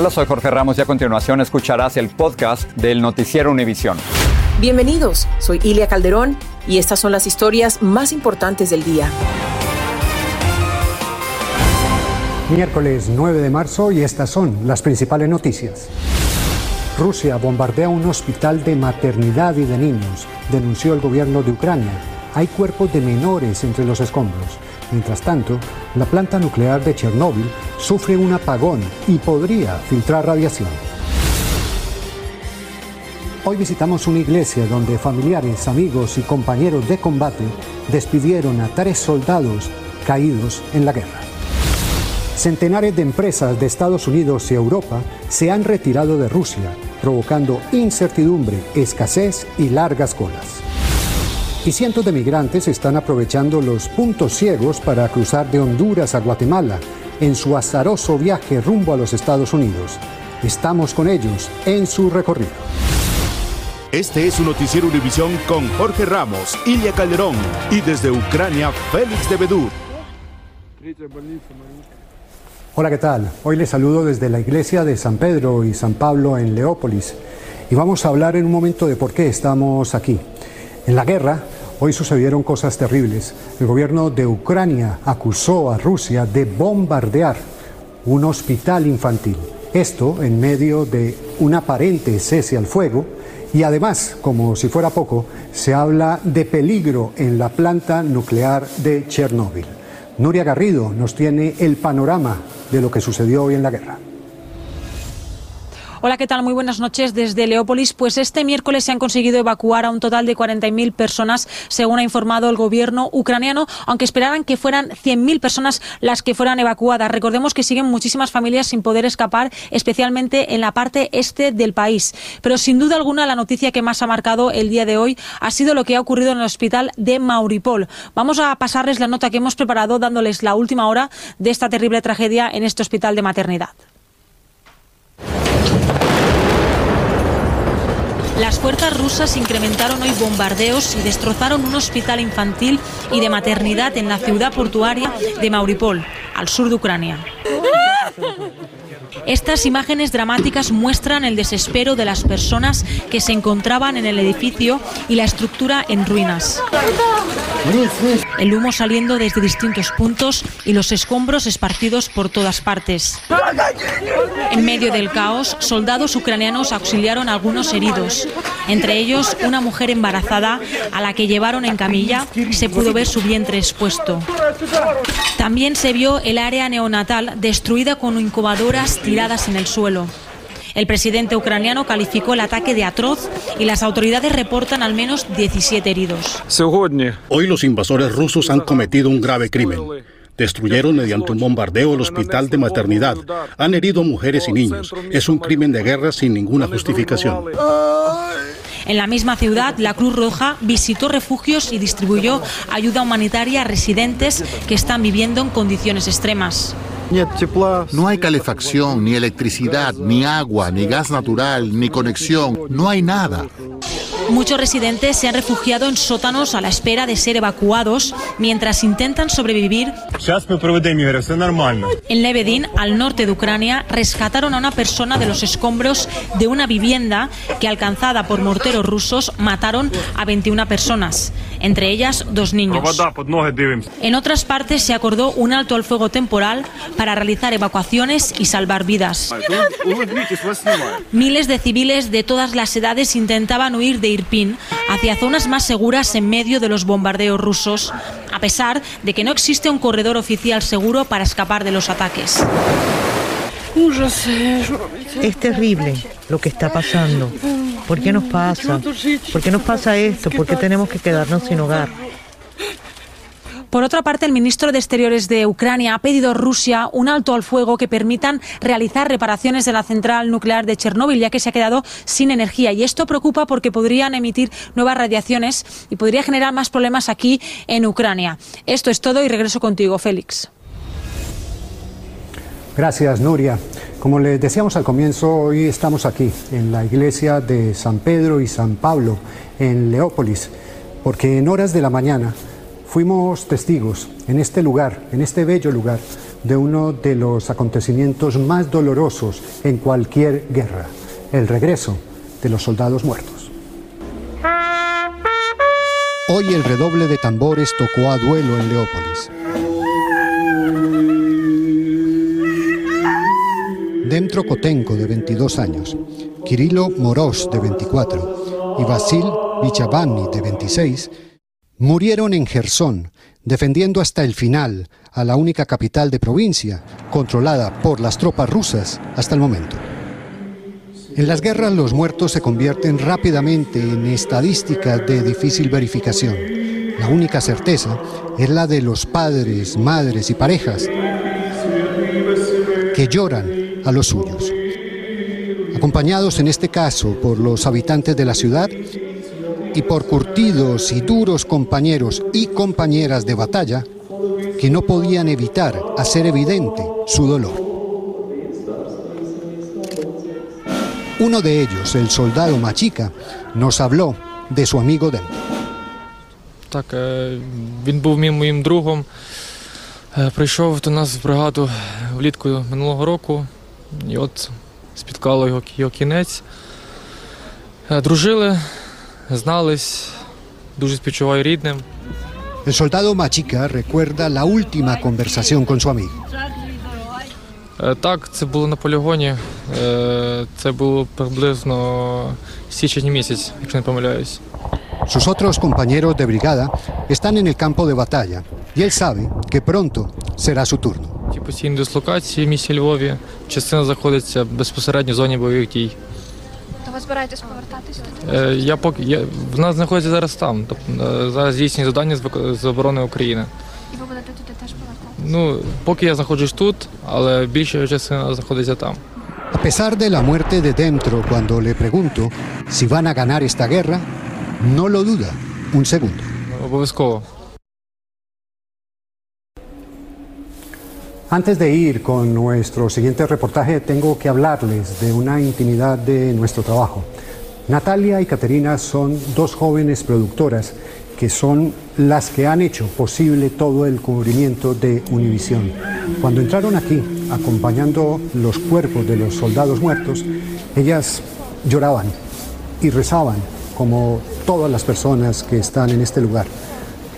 Hola, soy Jorge Ramos y a continuación escucharás el podcast del Noticiero Univisión. Bienvenidos, soy Ilia Calderón y estas son las historias más importantes del día. Miércoles 9 de marzo y estas son las principales noticias. Rusia bombardea un hospital de maternidad y de niños, denunció el gobierno de Ucrania. Hay cuerpos de menores entre los escombros. Mientras tanto, la planta nuclear de Chernóbil sufre un apagón y podría filtrar radiación. Hoy visitamos una iglesia donde familiares, amigos y compañeros de combate despidieron a tres soldados caídos en la guerra. Centenares de empresas de Estados Unidos y Europa se han retirado de Rusia, provocando incertidumbre, escasez y largas colas. Y cientos de migrantes están aprovechando los puntos ciegos para cruzar de Honduras a Guatemala en su azaroso viaje rumbo a los Estados Unidos. Estamos con ellos en su recorrido. Este es su noticiero Univisión con Jorge Ramos, Ilia Calderón y desde Ucrania, Félix de Bedú. Hola, ¿qué tal? Hoy les saludo desde la iglesia de San Pedro y San Pablo en Leópolis y vamos a hablar en un momento de por qué estamos aquí. En la guerra, hoy sucedieron cosas terribles. El gobierno de Ucrania acusó a Rusia de bombardear un hospital infantil. Esto en medio de un aparente cese al fuego y además, como si fuera poco, se habla de peligro en la planta nuclear de Chernóbil. Nuria Garrido nos tiene el panorama de lo que sucedió hoy en la guerra. Hola, ¿qué tal? Muy buenas noches desde Leópolis. Pues este miércoles se han conseguido evacuar a un total de 40.000 personas, según ha informado el gobierno ucraniano, aunque esperaran que fueran 100.000 personas las que fueran evacuadas. Recordemos que siguen muchísimas familias sin poder escapar, especialmente en la parte este del país. Pero sin duda alguna la noticia que más ha marcado el día de hoy ha sido lo que ha ocurrido en el hospital de Mauripol. Vamos a pasarles la nota que hemos preparado dándoles la última hora de esta terrible tragedia en este hospital de maternidad. Las fuerzas rusas incrementaron hoy bombardeos y destrozaron un hospital infantil y de maternidad en la ciudad portuaria de Mauripol, al sur de Ucrania. Estas imágenes dramáticas muestran el desespero de las personas que se encontraban en el edificio y la estructura en ruinas. El humo saliendo desde distintos puntos y los escombros esparcidos por todas partes. En medio del caos, soldados ucranianos auxiliaron a algunos heridos, entre ellos una mujer embarazada a la que llevaron en camilla, se pudo ver su vientre expuesto. También se vio el área neonatal destruida con incubadoras tiradas en el suelo. El presidente ucraniano calificó el ataque de atroz y las autoridades reportan al menos 17 heridos. Hoy los invasores rusos han cometido un grave crimen. Destruyeron mediante un bombardeo el hospital de maternidad. Han herido mujeres y niños. Es un crimen de guerra sin ninguna justificación. En la misma ciudad, la Cruz Roja visitó refugios y distribuyó ayuda humanitaria a residentes que están viviendo en condiciones extremas. No hay calefacción, ni electricidad, ni agua, ni gas natural, ni conexión. No hay nada. Muchos residentes se han refugiado en sótanos a la espera de ser evacuados mientras intentan sobrevivir. En Lebedin, al norte de Ucrania, rescataron a una persona de los escombros de una vivienda que, alcanzada por morteros rusos, mataron a 21 personas, entre ellas dos niños. En otras partes se acordó un alto al fuego temporal para realizar evacuaciones y salvar vidas. Miles de civiles de todas las edades intentaban huir de Hacia zonas más seguras en medio de los bombardeos rusos, a pesar de que no existe un corredor oficial seguro para escapar de los ataques. Es terrible lo que está pasando. ¿Por qué nos pasa? ¿Por qué nos pasa esto? ¿Por qué tenemos que quedarnos sin hogar? Por otra parte, el ministro de Exteriores de Ucrania ha pedido a Rusia un alto al fuego que permitan realizar reparaciones de la central nuclear de Chernóbil, ya que se ha quedado sin energía. Y esto preocupa porque podrían emitir nuevas radiaciones y podría generar más problemas aquí en Ucrania. Esto es todo y regreso contigo, Félix. Gracias, Nuria. Como les decíamos al comienzo, hoy estamos aquí, en la iglesia de San Pedro y San Pablo, en Leópolis, porque en horas de la mañana fuimos testigos en este lugar, en este bello lugar, de uno de los acontecimientos más dolorosos en cualquier guerra, el regreso de los soldados muertos. Hoy el redoble de tambores tocó a duelo en Leópolis. Dentro Kotenko, de 22 años, Kirilo Moros, de 24, y Vasil Vichavani, de 26, murieron en Gerson, defendiendo hasta el final a la única capital de provincia, controlada por las tropas rusas hasta el momento. En las guerras los muertos se convierten rápidamente en estadísticas de difícil verificación. La única certeza es la de los padres, madres y parejas que lloran a los suyos. Acompañados en este caso por los habitantes de la ciudad y por curtidos y duros compañeros y compañeras de batalla que no podían evitar hacer evidente su dolor. Uno de ellos, el soldado Machica, nos habló de su amigo dentro. Так, він був моїм другом. Прийшов до нас в бригаду влітку минулого року. І от спіткало його, його кінець. Дружили, знались, дуже співчуваю рідним. El soldado Machica recuerda la última conversación con su amigo. Так, це було на полігоні. Це було приблизно січень місяць, якщо не помиляюсь. Sus otros compañeros de brigada están en el campo de batalla y él sabe que pronto será su turno. Ті постійні дислокації в місті Львові. Частина знаходиться безпосередньо в зоні бойових дій. Ви збираєтесь повертатись туди? Я поки я в нас знаходиться зараз там. Тобто зараз здійснює завдання з, вик- з оборони України. І ви будете туди теж повертатись? Ну поки я знаходжусь тут, але більша частина знаходиться там. A pesar de la muerte de Dentro, cuando le pregunto si van a ganar esta guerra, no lo duda un segundo. Обов'язково. Antes de ir con nuestro siguiente reportaje, tengo que hablarles de una intimidad de nuestro trabajo. Natalia y Caterina son dos jóvenes productoras que son las que han hecho posible todo el cubrimiento de Univisión. Cuando entraron aquí, acompañando los cuerpos de los soldados muertos, ellas lloraban y rezaban como todas las personas que están en este lugar.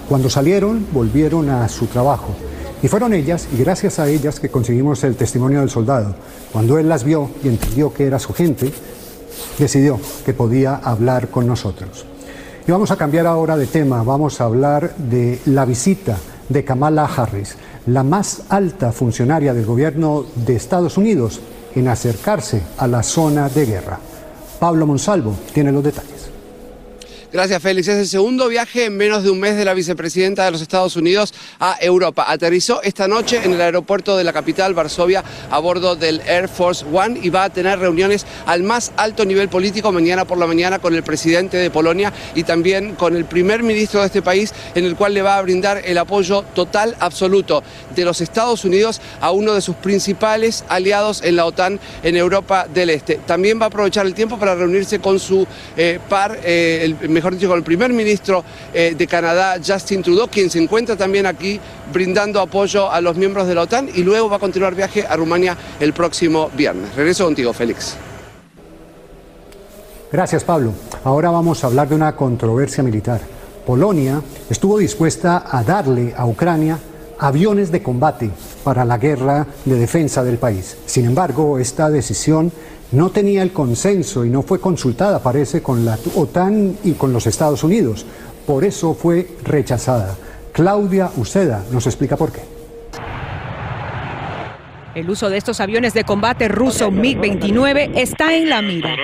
Cuando salieron, volvieron a su trabajo. Y fueron ellas, y gracias a ellas, que conseguimos el testimonio del soldado. Cuando él las vio y entendió que era su gente, decidió que podía hablar con nosotros. Y vamos a cambiar ahora de tema, vamos a hablar de la visita de Kamala Harris, la más alta funcionaria del gobierno de Estados Unidos en acercarse a la zona de guerra. Pablo Monsalvo tiene los detalles. Gracias, Félix. Es el segundo viaje en menos de un mes de la vicepresidenta de los Estados Unidos a Europa. Aterrizó esta noche en el aeropuerto de la capital, Varsovia, a bordo del Air Force One y va a tener reuniones al más alto nivel político mañana por la mañana con el presidente de Polonia y también con el primer ministro de este país, en el cual le va a brindar el apoyo total, absoluto de los Estados Unidos a uno de sus principales aliados en la OTAN en Europa del Este. También va a aprovechar el tiempo para reunirse con su eh, par, eh, el mejor dicho, con el primer ministro eh, de Canadá, Justin Trudeau, quien se encuentra también aquí brindando apoyo a los miembros de la OTAN y luego va a continuar viaje a Rumania el próximo viernes. Regreso contigo, Félix. Gracias, Pablo. Ahora vamos a hablar de una controversia militar. Polonia estuvo dispuesta a darle a Ucrania aviones de combate para la guerra de defensa del país. Sin embargo, esta decisión no tenía el consenso y no fue consultada, parece, con la OTAN y con los Estados Unidos. Por eso fue rechazada. Claudia Uceda nos explica por qué. El uso de estos aviones de combate ruso MiG-29 está en la mira.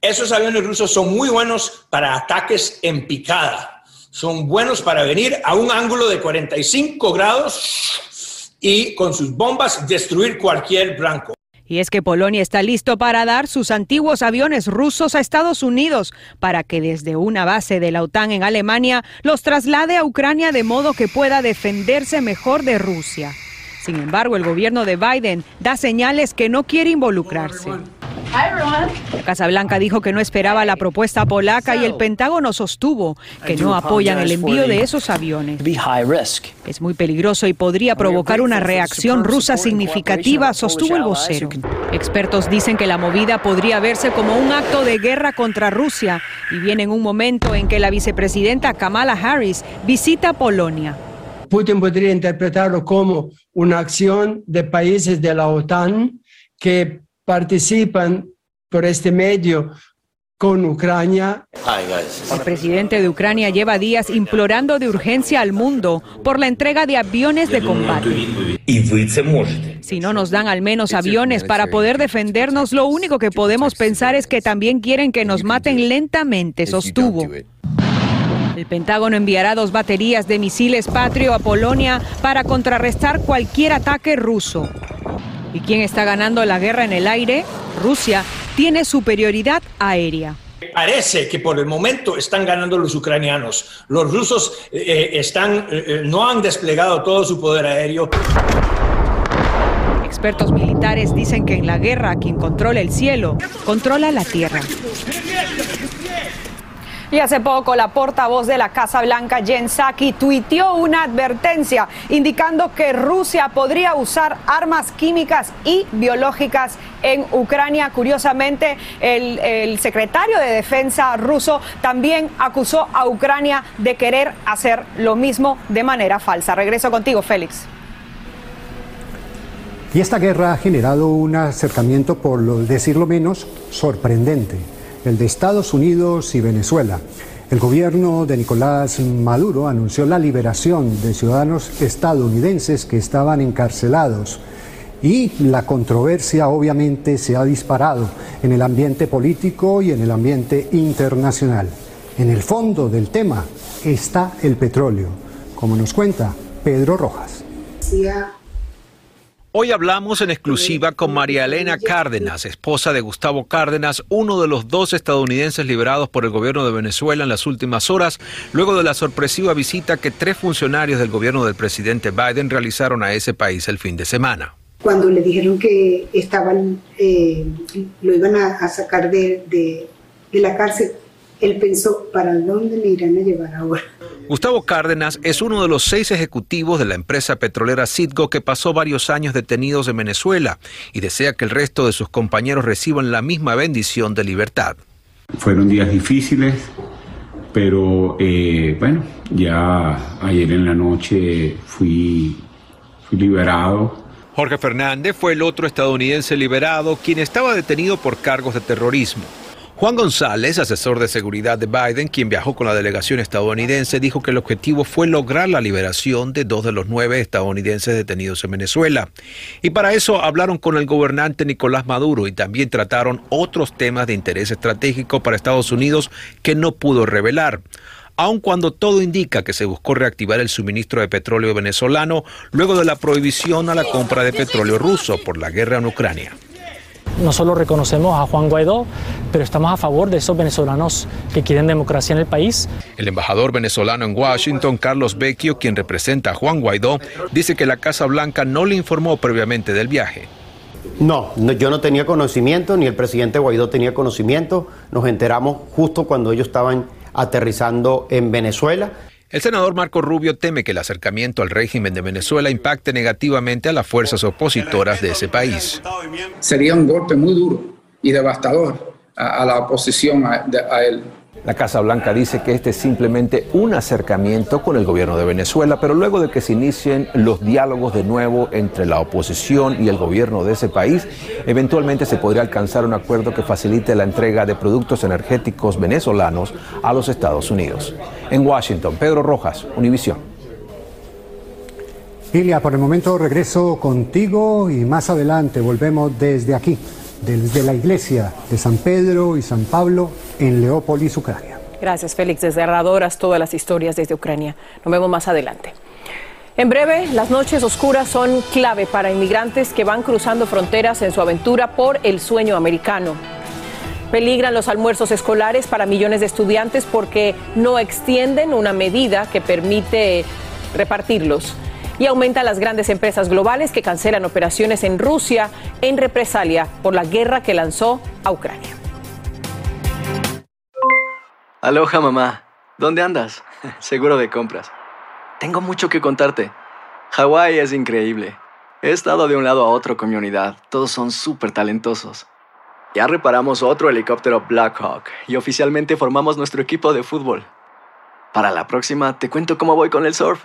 Esos aviones rusos son muy buenos para ataques en picada. son buenos para venir a un ángulo de 45 grados y con sus bombas destruir cualquier blanco. Y es que Polonia está listo para dar sus antiguos aviones rusos a Estados Unidos para que desde una base de la OTAN en Alemania los traslade a Ucrania de modo que pueda defenderse mejor de Rusia. Sin embargo, el gobierno de Biden da señales que no quiere involucrarse. Casa Blanca dijo que no esperaba la propuesta polaca y el Pentágono sostuvo que no apoyan el envío de esos aviones. Es muy peligroso y podría provocar una reacción rusa significativa, sostuvo el vocero. Expertos dicen que la movida podría verse como un acto de guerra contra Rusia y viene en un momento en que la vicepresidenta Kamala Harris visita Polonia. Putin podría interpretarlo como una acción de países de la OTAN que participan por este medio con Ucrania. El presidente de Ucrania lleva días implorando de urgencia al mundo por la entrega de aviones de combate. Si no nos dan al menos aviones para poder defendernos, lo único que podemos pensar es que también quieren que nos maten lentamente, sostuvo. El Pentágono enviará dos baterías de misiles Patrio a Polonia para contrarrestar cualquier ataque ruso. ¿Y quién está ganando la guerra en el aire? Rusia tiene superioridad aérea. Parece que por el momento están ganando los ucranianos. Los rusos eh, eh, están, eh, no han desplegado todo su poder aéreo. Expertos militares dicen que en la guerra quien controla el cielo controla la tierra. Y hace poco la portavoz de la Casa Blanca, Jen Psaki, tuiteó una advertencia indicando que Rusia podría usar armas químicas y biológicas en Ucrania. Curiosamente, el, el secretario de Defensa ruso también acusó a Ucrania de querer hacer lo mismo de manera falsa. Regreso contigo, Félix. Y esta guerra ha generado un acercamiento, por lo decirlo menos, sorprendente el de Estados Unidos y Venezuela. El gobierno de Nicolás Maduro anunció la liberación de ciudadanos estadounidenses que estaban encarcelados y la controversia obviamente se ha disparado en el ambiente político y en el ambiente internacional. En el fondo del tema está el petróleo, como nos cuenta Pedro Rojas. Hoy hablamos en exclusiva con María Elena Cárdenas, esposa de Gustavo Cárdenas, uno de los dos estadounidenses liberados por el gobierno de Venezuela en las últimas horas, luego de la sorpresiva visita que tres funcionarios del gobierno del presidente Biden realizaron a ese país el fin de semana. Cuando le dijeron que estaban, eh, lo iban a, sacar de, de la cárcel, él pensó, ¿para dónde me irán a llevar ahora? Gustavo Cárdenas es uno de los seis ejecutivos de la empresa petrolera Citgo que pasó varios años detenidos en Venezuela y desea que el resto de sus compañeros reciban la misma bendición de libertad. Fueron días difíciles, pero eh, bueno, ya ayer en la noche fui, fui liberado. Jorge Fernández fue el otro estadounidense liberado, quien estaba detenido por cargos de terrorismo. Juan González, asesor de seguridad de Biden, quien viajó con la delegación estadounidense, dijo que el objetivo fue lograr la liberación de dos de los nueve estadounidenses detenidos en Venezuela. Y para eso hablaron con el gobernante Nicolás Maduro y también trataron otros temas de interés estratégico para Estados Unidos que no pudo revelar aun cuando todo indica que se buscó reactivar el suministro de petróleo venezolano luego de la prohibición a la compra de petróleo ruso por la guerra en Ucrania no solo reconocemos a Juan Guaidó, pero estamos a favor de esos venezolanos que quieren democracia en el país. El embajador venezolano en Washington, Carlos Vecchio, quien representa a Juan Guaidó, dice que la Casa Blanca no le informó previamente del viaje. No, yo no tenía conocimiento, ni el presidente Guaidó tenía conocimiento. Nos enteramos justo cuando ellos estaban aterrizando en Venezuela. El senador Marco Rubio teme que el acercamiento al régimen de Venezuela impacte negativamente a las fuerzas opositoras de ese país. Sería un golpe muy duro y devastador a, la oposición a él. La Casa Blanca dice que este es simplemente un acercamiento con el gobierno de Venezuela, pero luego de que se inicien los diálogos de nuevo entre la oposición y el gobierno de ese país, eventualmente se podría alcanzar un acuerdo que facilite la entrega de productos energéticos venezolanos a los Estados Unidos. En Washington, Pedro Rojas, Univisión. Ilia, por el momento regreso contigo y más adelante volvemos desde aquí desde la iglesia de San Pedro y San Pablo en Leópolis, Ucrania. Gracias, Félix. Desgarradoras todas las historias desde Ucrania. Nos vemos más adelante. En breve, las noches oscuras son clave para inmigrantes que van cruzando fronteras en su aventura por el sueño americano. Peligran los almuerzos escolares para millones de estudiantes porque no extienden una medida que permite repartirlos. Y aumenta las grandes empresas globales que cancelan operaciones en Rusia en represalia por la guerra que lanzó a Ucrania. Aloha mamá, ¿dónde andas? Seguro de compras. Tengo mucho que contarte. Hawái es increíble. He estado de un lado a otro con mi unidad. Todos son súper talentosos. Ya reparamos otro helicóptero Blackhawk y oficialmente formamos nuestro equipo de fútbol. Para la próxima te cuento cómo voy con el surf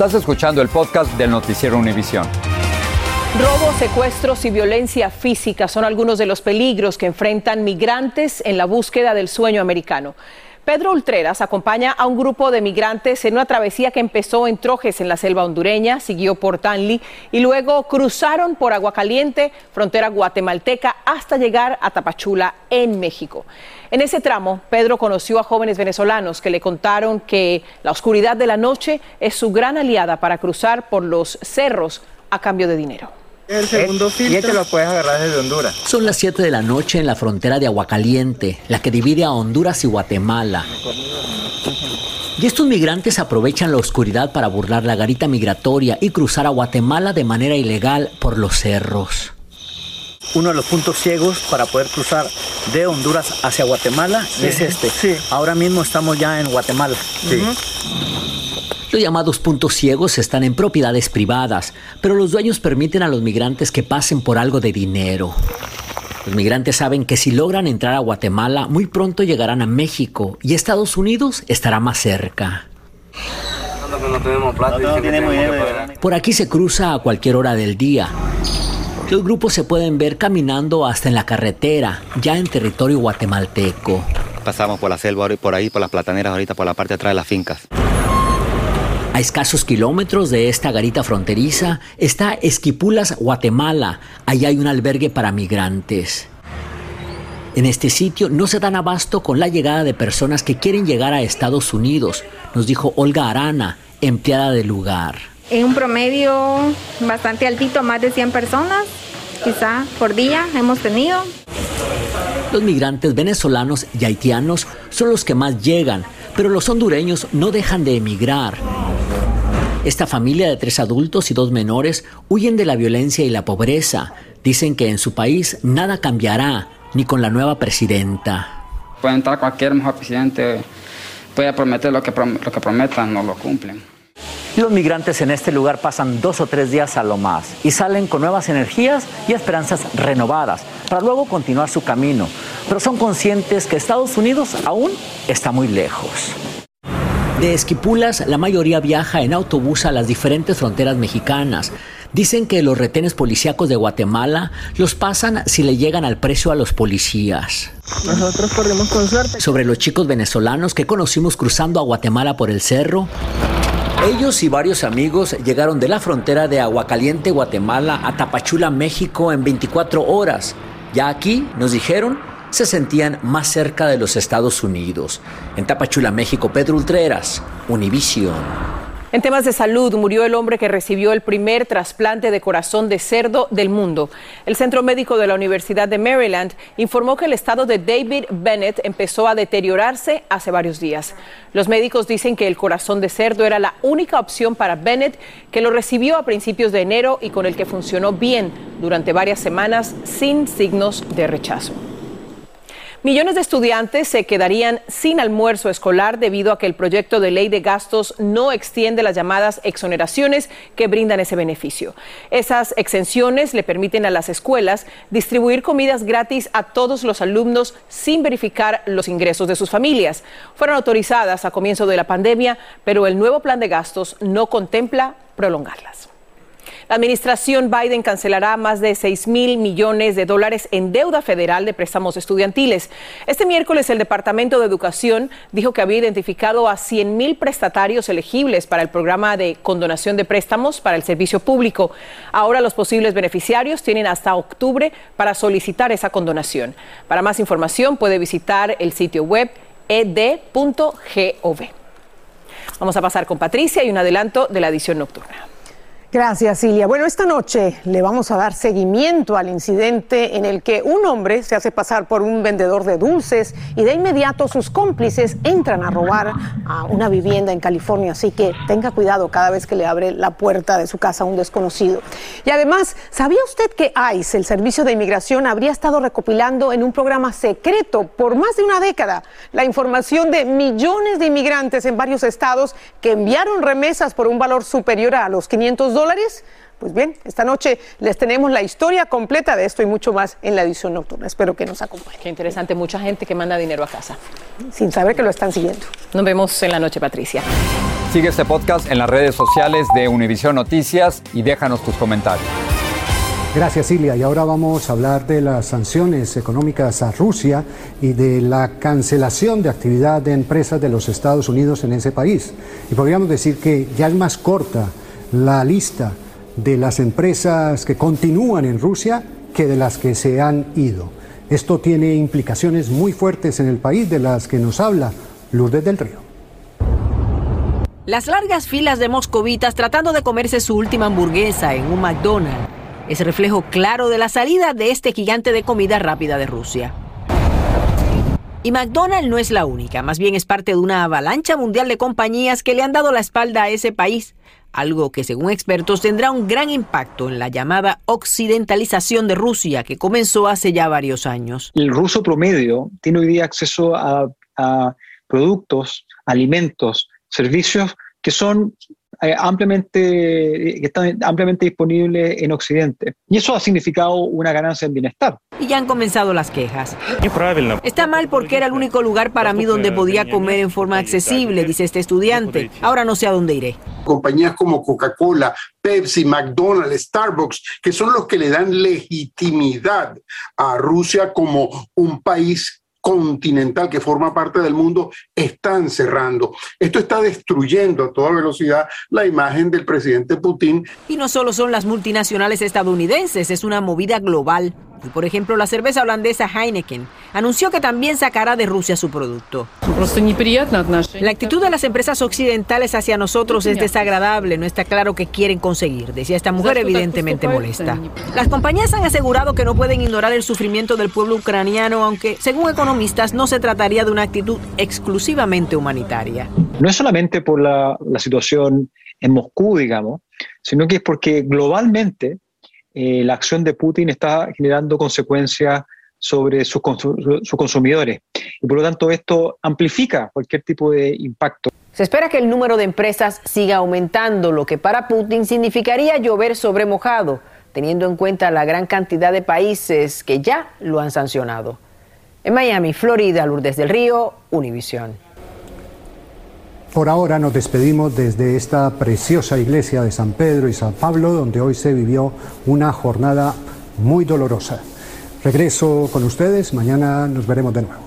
Estás escuchando el podcast del noticiero Univisión. Robos, secuestros y violencia física son algunos de los peligros que enfrentan migrantes en la búsqueda del sueño americano. Pedro Ultreras acompaña a un grupo de migrantes en una travesía que empezó en Trojes, en la selva hondureña, siguió por Tanli y luego cruzaron por Aguacaliente, frontera guatemalteca, hasta llegar a Tapachula, en México. En ese tramo, Pedro conoció a jóvenes venezolanos que le contaron que la oscuridad de la noche es su gran aliada para cruzar por los cerros a cambio de dinero. El segundo filtro. Y este lo puedes agarrar desde Honduras. Son las 7 de la noche en la frontera de Aguacaliente, la que divide a Honduras y Guatemala. Y estos migrantes aprovechan la oscuridad para burlar la garita migratoria y cruzar a Guatemala de manera ilegal por los cerros. Uno de los puntos ciegos para poder cruzar de Honduras hacia Guatemala es este. Sí. Ahora mismo estamos ya en Guatemala. Sí. Los llamados puntos ciegos están en propiedades privadas, pero los dueños permiten a los migrantes que pasen por algo de dinero. Los migrantes saben que si logran entrar a Guatemala, muy pronto llegarán a México y Estados Unidos estará más cerca. Por aquí se cruza a cualquier hora del día. Los grupos se pueden ver caminando hasta en la carretera, ya en territorio guatemalteco. Pasamos por la selva por ahí, por las plataneras, ahorita por la parte de atrás de las fincas. A escasos kilómetros de esta garita fronteriza está Esquipulas, Guatemala. Allá hay un albergue para migrantes. En este sitio no se dan abasto con la llegada de personas que quieren llegar a Estados Unidos, nos dijo Olga Arana, empleada del lugar. En un promedio bastante altito, más de 100 personas, quizá por día hemos tenido. Los migrantes venezolanos y haitianos son los que más llegan, pero los hondureños no dejan de emigrar. Esta familia de tres adultos y dos menores huyen de la violencia y la pobreza. Dicen que en su país nada cambiará, ni con la nueva presidenta. Puede entrar cualquier mejor presidente, puede prometer lo que, lo que prometan, no lo cumplen. Los migrantes en este lugar pasan dos o tres días a lo más y salen con nuevas energías y esperanzas renovadas para luego continuar su camino. Pero son conscientes que Estados Unidos aún está muy lejos. De Esquipulas, la mayoría viaja en autobús a las diferentes fronteras mexicanas. Dicen que los retenes policíacos de Guatemala los pasan si le llegan al precio a los policías. Nosotros corrimos con suerte. Sobre los chicos venezolanos que conocimos cruzando a Guatemala por el cerro. Ellos y varios amigos llegaron de la frontera de Aguacaliente, Guatemala, a Tapachula, México en 24 horas. Ya aquí, nos dijeron, se sentían más cerca de los Estados Unidos. En Tapachula, México, Pedro Ultreras, Univision. En temas de salud, murió el hombre que recibió el primer trasplante de corazón de cerdo del mundo. El Centro Médico de la Universidad de Maryland informó que el estado de David Bennett empezó a deteriorarse hace varios días. Los médicos dicen que el corazón de cerdo era la única opción para Bennett, que lo recibió a principios de enero y con el que funcionó bien durante varias semanas sin signos de rechazo. Millones de estudiantes se quedarían sin almuerzo escolar debido a que el proyecto de ley de gastos no extiende las llamadas exoneraciones que brindan ese beneficio. Esas exenciones le permiten a las escuelas distribuir comidas gratis a todos los alumnos sin verificar los ingresos de sus familias. Fueron autorizadas a comienzo de la pandemia, pero el nuevo plan de gastos no contempla prolongarlas. La administración Biden cancelará más de 6 mil millones de dólares en deuda federal de préstamos estudiantiles. Este miércoles el Departamento de Educación dijo que había identificado a 100 mil prestatarios elegibles para el programa de condonación de préstamos para el servicio público. Ahora los posibles beneficiarios tienen hasta octubre para solicitar esa condonación. Para más información puede visitar el sitio web ed.gov. Vamos a pasar con Patricia y un adelanto de la edición nocturna. Gracias, Silvia. Bueno, esta noche le vamos a dar seguimiento al incidente en el que un hombre se hace pasar por un vendedor de dulces y de inmediato sus cómplices entran a robar a una vivienda en California. Así que tenga cuidado cada vez que le abre la puerta de su casa a un desconocido. Y además, ¿sabía usted que ICE, el Servicio de Inmigración, habría estado recopilando en un programa secreto por más de una década la información de millones de inmigrantes en varios estados que enviaron remesas por un valor superior a los 500 dólares? Dólares? Pues bien, esta noche les tenemos la historia completa de esto y mucho más en la edición nocturna. Espero que nos acompañen. Qué interesante, mucha gente que manda dinero a casa. Sin saber que lo están siguiendo. Nos vemos en la noche, Patricia. Sigue este podcast en las redes sociales de Univision Noticias y déjanos tus comentarios. Gracias, Silvia. Y ahora vamos a hablar de las sanciones económicas a Rusia y de la cancelación de actividad de empresas de los Estados Unidos en ese país. Y podríamos decir que ya es más corta la lista de las empresas que continúan en Rusia que de las que se han ido. Esto tiene implicaciones muy fuertes en el país de las que nos habla Lourdes del Río. Las largas filas de moscovitas tratando de comerse su última hamburguesa en un McDonald's es reflejo claro de la salida de este gigante de comida rápida de Rusia. Y McDonald's no es la única, más bien es parte de una avalancha mundial de compañías que le han dado la espalda a ese país algo que según expertos tendrá un gran impacto en la llamada occidentalización de Rusia que comenzó hace ya varios años. El ruso promedio tiene hoy día acceso a, productos, alimentos, servicios que son ampliamente, que están ampliamente disponibles en Occidente. Y eso ha significado una ganancia en bienestar. Y ya han comenzado las quejas. Está mal porque era el único lugar para mí donde podía comer en forma accesible, dice este estudiante. Ahora no sé a dónde iré. Compañías como Coca-Cola, Pepsi, McDonald's, Starbucks, que son los que le dan legitimidad a Rusia como un país continental que forma parte del mundo están cerrando. Esto está destruyendo a toda velocidad la imagen del presidente Putin. Y no solo son las multinacionales estadounidenses, es una movida global. Y por ejemplo, la cerveza holandesa Heineken anunció que también sacará de Rusia su producto. La actitud de las empresas occidentales hacia nosotros es desagradable, no está claro qué quieren conseguir, decía esta mujer evidentemente molesta. Las compañías han asegurado que no pueden ignorar el sufrimiento del pueblo ucraniano, aunque según economistas no se trataría de una actitud exclusivamente humanitaria. No es solamente por la, la situación en Moscú, digamos, sino que es porque globalmente eh, la acción de Putin está generando consecuencias sobre sus, consumidores. Y por lo tanto esto amplifica cualquier tipo de impacto. Se espera que el número de empresas siga aumentando, lo que para Putin significaría llover sobre mojado, teniendo en cuenta la gran cantidad de países que ya lo han sancionado. En Miami, Florida, Lourdes del Río, Univisión. Por ahora nos despedimos desde esta preciosa iglesia de San Pedro y San Pablo, donde hoy se vivió una jornada muy dolorosa. Regreso con ustedes, mañana nos veremos de nuevo.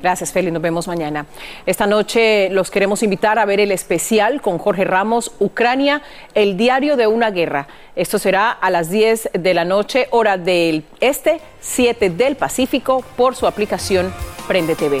Gracias, Feli. Nos vemos mañana. Esta noche los queremos invitar a ver el especial con Jorge Ramos, Ucrania, el diario de una guerra. Esto será a las 10 de la noche, hora del este, 7 del Pacífico, por su aplicación Prende TV.